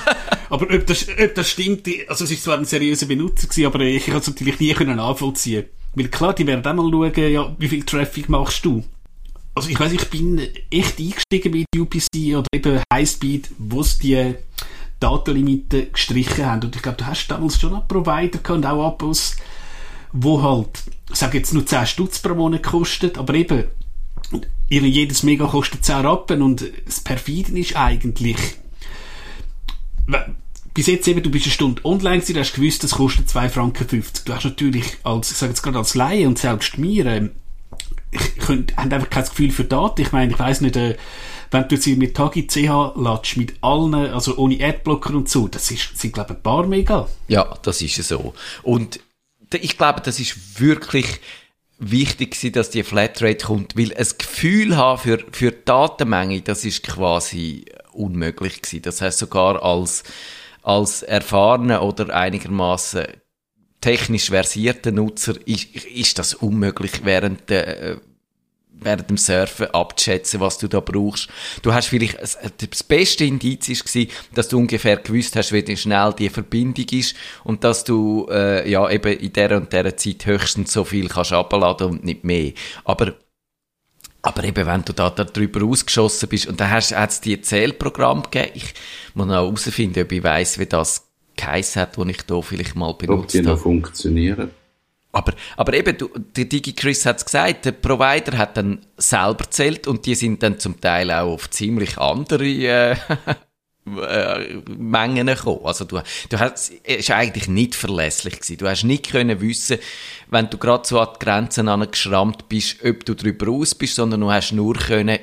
aber ob das, ob das stimmt, also es ist zwar ein seriöser Benutzer gewesen, aber ich kann es natürlich nie können nachvollziehen. Weil klar, die werden auch mal schauen, ja, wie viel Traffic machst du? Also ich weiß, ich bin echt eingestiegen bei der UPC oder eben Highspeed, wo es die Datenlimite gestrichen haben. Und ich glaube, du hast damals schon einen Provider gehabt und auch Abos, wo halt, ich sage jetzt nur 10 Stutz pro Monat kostet, aber eben, jedes Mega kostet 10 Rappen und das Perfiden ist eigentlich, bis jetzt eben, du bist eine Stunde online gewesen, du hast gewusst, das kostet 2 Franken 50. Du hast natürlich als, ich sage jetzt gerade als Laie und selbst mir, ähm, ich könnte, haben einfach kein Gefühl für Daten. Ich meine, ich weiß nicht, äh, wenn du jetzt mit Tagi CH latsch, mit allen, also ohne Adblocker und so, das ist, sind, glaube ich, ein paar Mega. Ja, das ist so. Und ich glaube, das ist wirklich wichtig gewesen, dass die Flatrate kommt, weil ein Gefühl haben für, für die Datenmenge, das ist quasi unmöglich gewesen. Das heißt sogar als, als erfahrener oder einigermaßen technisch versierter Nutzer ist, ist das unmöglich während der, äh, während dem Surfen abzuschätzen, was du da brauchst. Du hast vielleicht, das beste Indiz ist gewesen, dass du ungefähr gewusst hast, wie schnell die Verbindung ist und dass du, äh, ja, eben in der und der Zeit höchstens so viel kannst abladen und nicht mehr. Aber aber eben, wenn du da, da drüber ausgeschossen bist, und dann hast, hat es dir Zählprogramm gegeben, ich muss noch herausfinden, ob ich weiss, wie das geheissen hat, das ich da vielleicht mal benutzt habe. Ob die noch funktionieren. Aber, aber eben, du, der DigiChris hat es gesagt, der Provider hat dann selber zählt und die sind dann zum Teil auch auf ziemlich andere äh, äh, Mengen gekommen. Also du, du hast, es ist eigentlich nicht verlässlich gewesen. Du hast nicht können wissen, wenn du gerade so an die Grenzen angeschrammt bist, ob du drüber raus bist, sondern du hast nur können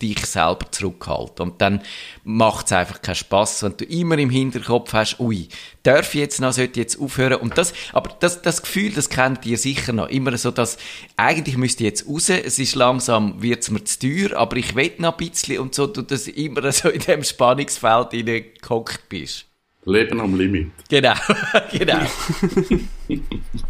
dich selber zurückhalten. Und dann macht es einfach keinen Spass, wenn du immer im Hinterkopf hast, ui, darf ich jetzt noch, sollte ich jetzt aufhören? Und das, aber das, das Gefühl, das kennt ihr sicher noch. Immer so, dass, eigentlich müsste ich jetzt raus, es ist langsam, wird es mir zu teuer, aber ich will noch ein bisschen und so, du das immer so in dem Spannungsfeld hineingehockt bist. Leben am Limit. Genau, genau.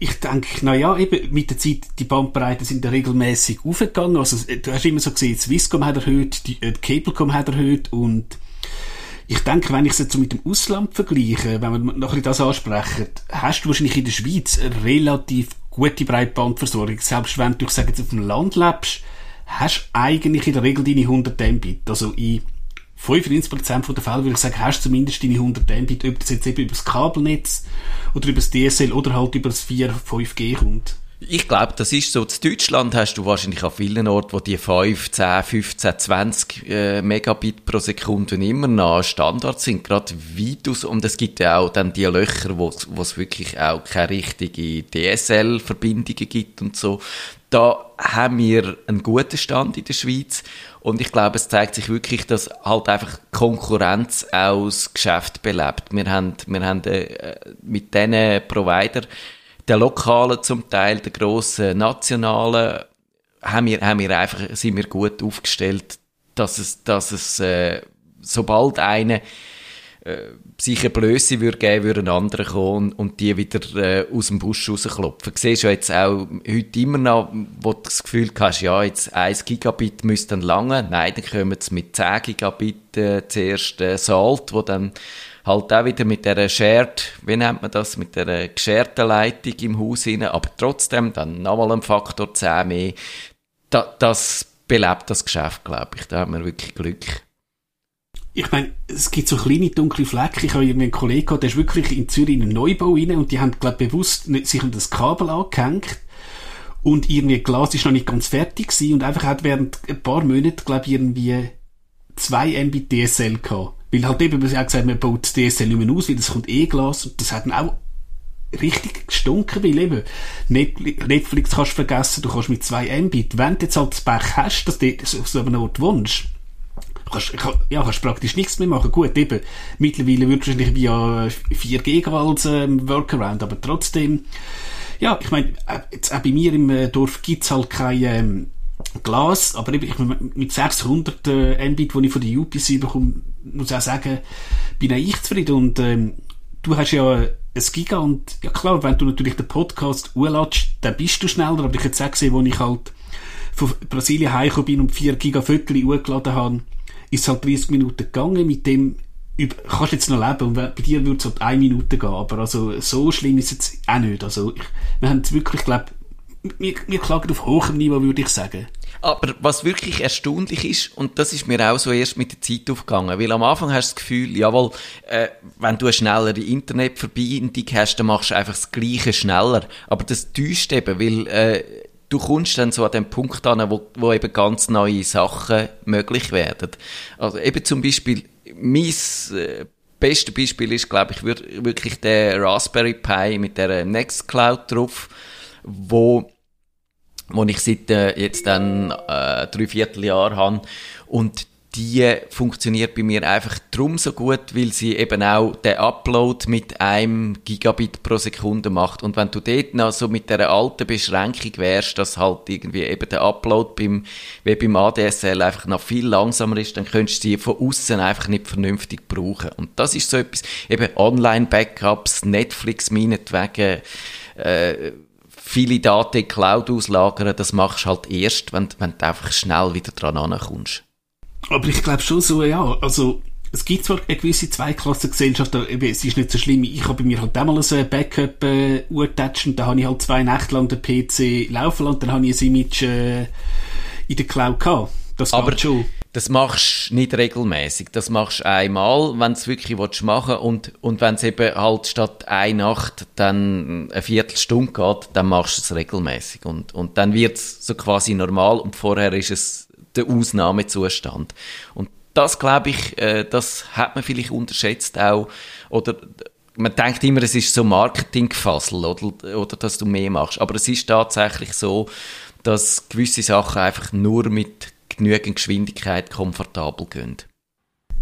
ich denke, na ja, eben mit der Zeit, die Bandbreiten sind ja regelmäßig aufgegangen. Also, du hast immer so gesehen, Swisscom hat erhöht, die, äh, Cablecom hat erhöht und ich denke, wenn ich es jetzt so mit dem Ausland vergleiche, wenn wir noch ein das ansprechen, hast du wahrscheinlich in der Schweiz eine relativ gute Breitbandversorgung. Selbst wenn du, ich sage jetzt, auf dem Land lebst, hast du eigentlich in der Regel deine 100 Mbit. Also in 95% der Fälle würde ich sagen, hast du zumindest deine 100 Mbit, ob das jetzt eben über das Kabelnetz oder über das DSL oder halt über das 4, 5G kommt. Ich glaube, das ist so. In Deutschland hast du wahrscheinlich an vielen Orten, wo die 5, 10, 15, 20 äh, Megabit pro Sekunde immer noch Standard sind, gerade Vitus. Und es gibt ja auch dann die Löcher, wo es wirklich auch keine richtige DSL-Verbindungen gibt und so. Da haben wir einen guten Stand in der Schweiz. Und ich glaube, es zeigt sich wirklich, dass halt einfach Konkurrenz aus Geschäft belebt. Wir haben, wir haben äh, mit diesen Provider, der lokalen zum Teil, der grossen nationalen, haben wir, haben wir einfach, sind wir gut aufgestellt, dass es, dass es, äh, sobald eine äh, sich eine Blöße würde geben, würde ein anderer kommen und die wieder äh, aus dem Busch rausklopfen. Du siehst ja jetzt auch heute immer noch, wo du das Gefühl hast, ja, jetzt 1 Gigabit müsste dann lange. Nein, dann kommen sie mit 10 Gigabit äh, zuerst äh, Salt, wo dann halt auch wieder mit der Shared, wie nennt man das, mit der gescherten Leitung im Haus rein, aber trotzdem dann nochmal ein Faktor 10 mehr. Da, das belebt das Geschäft, glaube ich. Da haben wir wirklich Glück ich meine, es gibt so kleine dunkle Flecken. Ich habe irgendwie einen Kollegen gehabt, der ist wirklich in Zürich in einen Neubau rein und die haben, glaube bewusst sich an das Kabel angehängt. Und irgendwie Glas ist noch nicht ganz fertig gewesen und einfach hat während ein paar Monaten, glaube ich, irgendwie zwei Mbit DSL gehabt. Weil halt eben, man hat gesagt, man baut das DSL nicht mehr aus, weil das kommt eh Glas und das hat dann auch richtig gestunken, weil eben Netflix kannst du vergessen, du kannst mit zwei Mbit, wenn du jetzt halt das Pech hast, dass du so einem Ort wohnst, kannst, ja, kannst praktisch nichts mehr machen. Gut, eben, mittlerweile wird wahrscheinlich via 4G als ähm, Workaround, aber trotzdem, ja, ich meine, äh, jetzt auch bei mir im äh, Dorf gibt's halt kein ähm, Glas, aber eben, ich, mit 600 äh, Mbit, die ich von der UPC bekomme, muss ich auch sagen, bin auch ich zufrieden. Und ähm, du hast ja ein Giga und ja klar, wenn du natürlich den Podcast urlatsch, dann bist du schneller, aber ich hätte auch gesehen, wo ich halt von Brasilien heimgekommen bin und 4 Giga Viertel urgeladen habe, ist es halt 30 Minuten gegangen, mit dem kannst du jetzt noch leben und bei dir würde es halt eine Minute gehen, aber also so schlimm ist es jetzt auch nicht. Also ich, wir haben es wirklich, glaube wir, wir klagen auf hohem Niveau, würde ich sagen. Aber was wirklich erstaunlich ist, und das ist mir auch so erst mit der Zeit aufgegangen, weil am Anfang hast du das Gefühl, jawohl, äh, wenn du eine schnellere Internetverbindung hast, dann machst du einfach das Gleiche schneller. Aber das täuscht eben, weil äh, du kommst dann so an den Punkt an, wo, wo eben ganz neue Sachen möglich werden. Also eben zum Beispiel, mein äh, beste Beispiel ist, glaube ich, wirklich der Raspberry Pi mit der Nextcloud drauf, wo wo ich seit äh, jetzt dann äh, drei Vierteljahr habe und die funktioniert bei mir einfach drum so gut, weil sie eben auch den Upload mit einem Gigabit pro Sekunde macht. Und wenn du dort noch so mit der alten Beschränkung wärst, dass halt irgendwie eben der Upload beim, wie beim ADSL einfach noch viel langsamer ist, dann könntest du sie von außen einfach nicht vernünftig brauchen. Und das ist so etwas, eben Online-Backups, Netflix meinetwegen, äh, viele Daten in Cloud auslagern, das machst du halt erst, wenn, wenn du einfach schnell wieder dran ankommst. Aber ich glaube schon so, ja, also es gibt zwar eine gewisse Zweiklassengesellschaft, aber es ist nicht so schlimm. Ich habe bei mir halt einmal so ein Backup äh, urgetatscht und da habe ich halt zwei Nächte lang den PC laufen lassen und dann habe ich ein Image äh, in der Cloud gehabt. Das aber schon. das machst du nicht regelmäßig. Das machst du einmal, wenn du es wirklich machen willst. Und, und wenn es eben halt statt eine Nacht dann eine Viertelstunde geht, dann machst du es regelmäßig. Und, und dann wird es so quasi normal und vorher ist es der Ausnahmezustand. Und das glaube ich, äh, das hat man vielleicht unterschätzt auch. Oder man denkt immer, es ist so Marketingfassel oder, oder dass du mehr machst. Aber es ist tatsächlich so, dass gewisse Sachen einfach nur mit genügend Geschwindigkeit komfortabel gehen.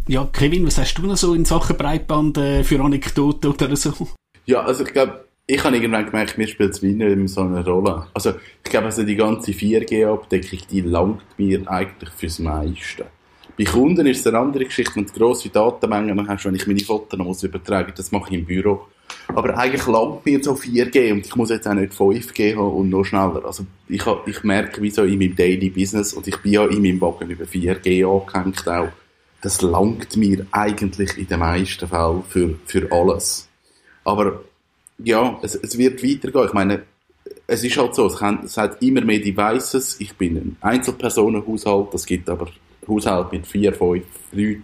Ja, Kevin, was hast du noch so in Sachen Breitband äh, für Anekdoten oder so? Ja, also ich glaube, ich habe irgendwann gemerkt, mir spielt es nicht so eine Rolle. Also ich glaube, also die ganze 4G-Abdeckung, die langt mir eigentlich fürs meiste. Bei Kunden ist es eine andere Geschichte, wenn du grosse Datenmengen hast, wenn ich meine Fotos noch übertragen das mache ich im Büro. Aber eigentlich langt mir so 4G und ich muss jetzt auch nicht 5G haben und noch schneller. Also ich, ich merke, wie so in meinem Daily Business, und ich bin ja in meinem Wagen über 4G angehängt auch, das langt mir eigentlich in den meisten Fällen für, für alles. Aber ja, es, es wird weitergehen. Ich meine, es ist halt so, es, kann, es hat immer mehr Devices. Ich bin ein Einzelpersonenhaushalt, es gibt aber Haushalt mit vier, fünf Leuten.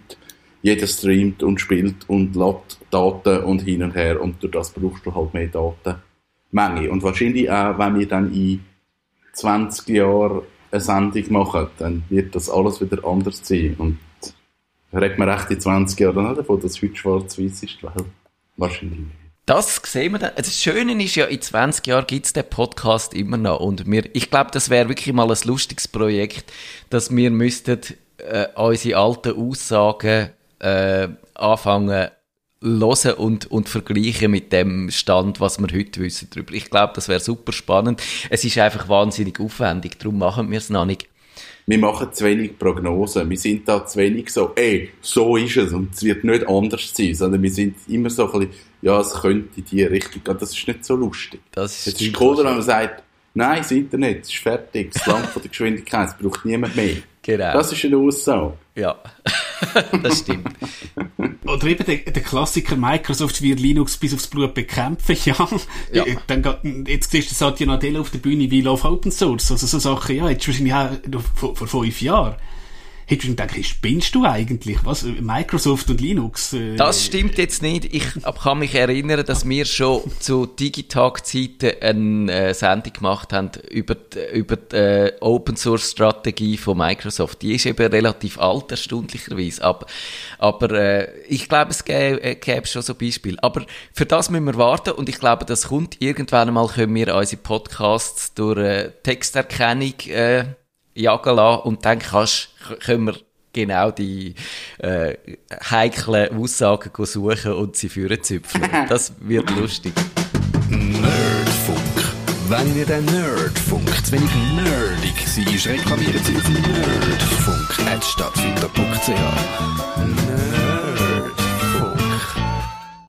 Jeder streamt und spielt und lädt Daten und hin und her und durch das brauchst du halt mehr Datenmenge. Und wahrscheinlich auch, wenn wir dann in 20 Jahren eine Sendung machen, dann wird das alles wieder anders sein. Und regt man recht in 20 Jahren davon, dass heute schwarz-weiß ist, weil wahrscheinlich nicht. Das sehen wir dann. Also das Schöne ist ja, in 20 Jahren gibt es den Podcast immer noch. Und wir, ich glaube, das wäre wirklich mal ein lustiges Projekt, dass wir müssten äh, unsere alten Aussagen äh, anfangen hören und, und vergleichen mit dem Stand, was wir heute wissen darüber. Ich glaube, das wäre super spannend. Es ist einfach wahnsinnig aufwendig, darum machen wir es noch nicht. Wir machen zu wenig Prognosen. Wir sind da zu wenig so, ey, so ist es und es wird nicht anders sein, sondern wir sind immer so ein bisschen, ja, es könnte in die Richtung gehen. Das ist nicht so lustig. Das ist cooler, wenn man sagt, nein, das Internet ist fertig, es langt von der Geschwindigkeit, es braucht niemand mehr. Genau. Das ist eine Aussage. Ja, das stimmt. Oder eben der, der, Klassiker Microsoft wird Linux bis aufs Blut bekämpfen, ja. ja. Dann, jetzt siehst du Satya Nadella auf der Bühne wie Love Open Source. Also so Sachen, ja, jetzt wahrscheinlich auch vor, vor fünf Jahren hättest du gedacht, spinnst du eigentlich? Was? Microsoft und Linux? Äh, das stimmt jetzt nicht. Ich kann mich erinnern, dass wir schon zu Digitag-Zeiten eine äh, Sendung gemacht haben über die, über die äh, Open-Source-Strategie von Microsoft. Die ist eben relativ alt, erstaunlicherweise. Aber, aber äh, ich glaube, es gäbe, äh, gäbe schon so Beispiele. Aber für das müssen wir warten und ich glaube, das kommt. Irgendwann einmal können wir unsere Podcasts durch äh, Texterkennung äh, jagen lassen und dann kannst, können wir genau die äh, heiklen Aussagen suchen und sie führen züpfen. Das wird lustig. Nerdfunk. Wenn ihr den Nerdfunk zu wenig nerdig seid, reklamiert sie auf nerdfunk.stadtfilter.ch.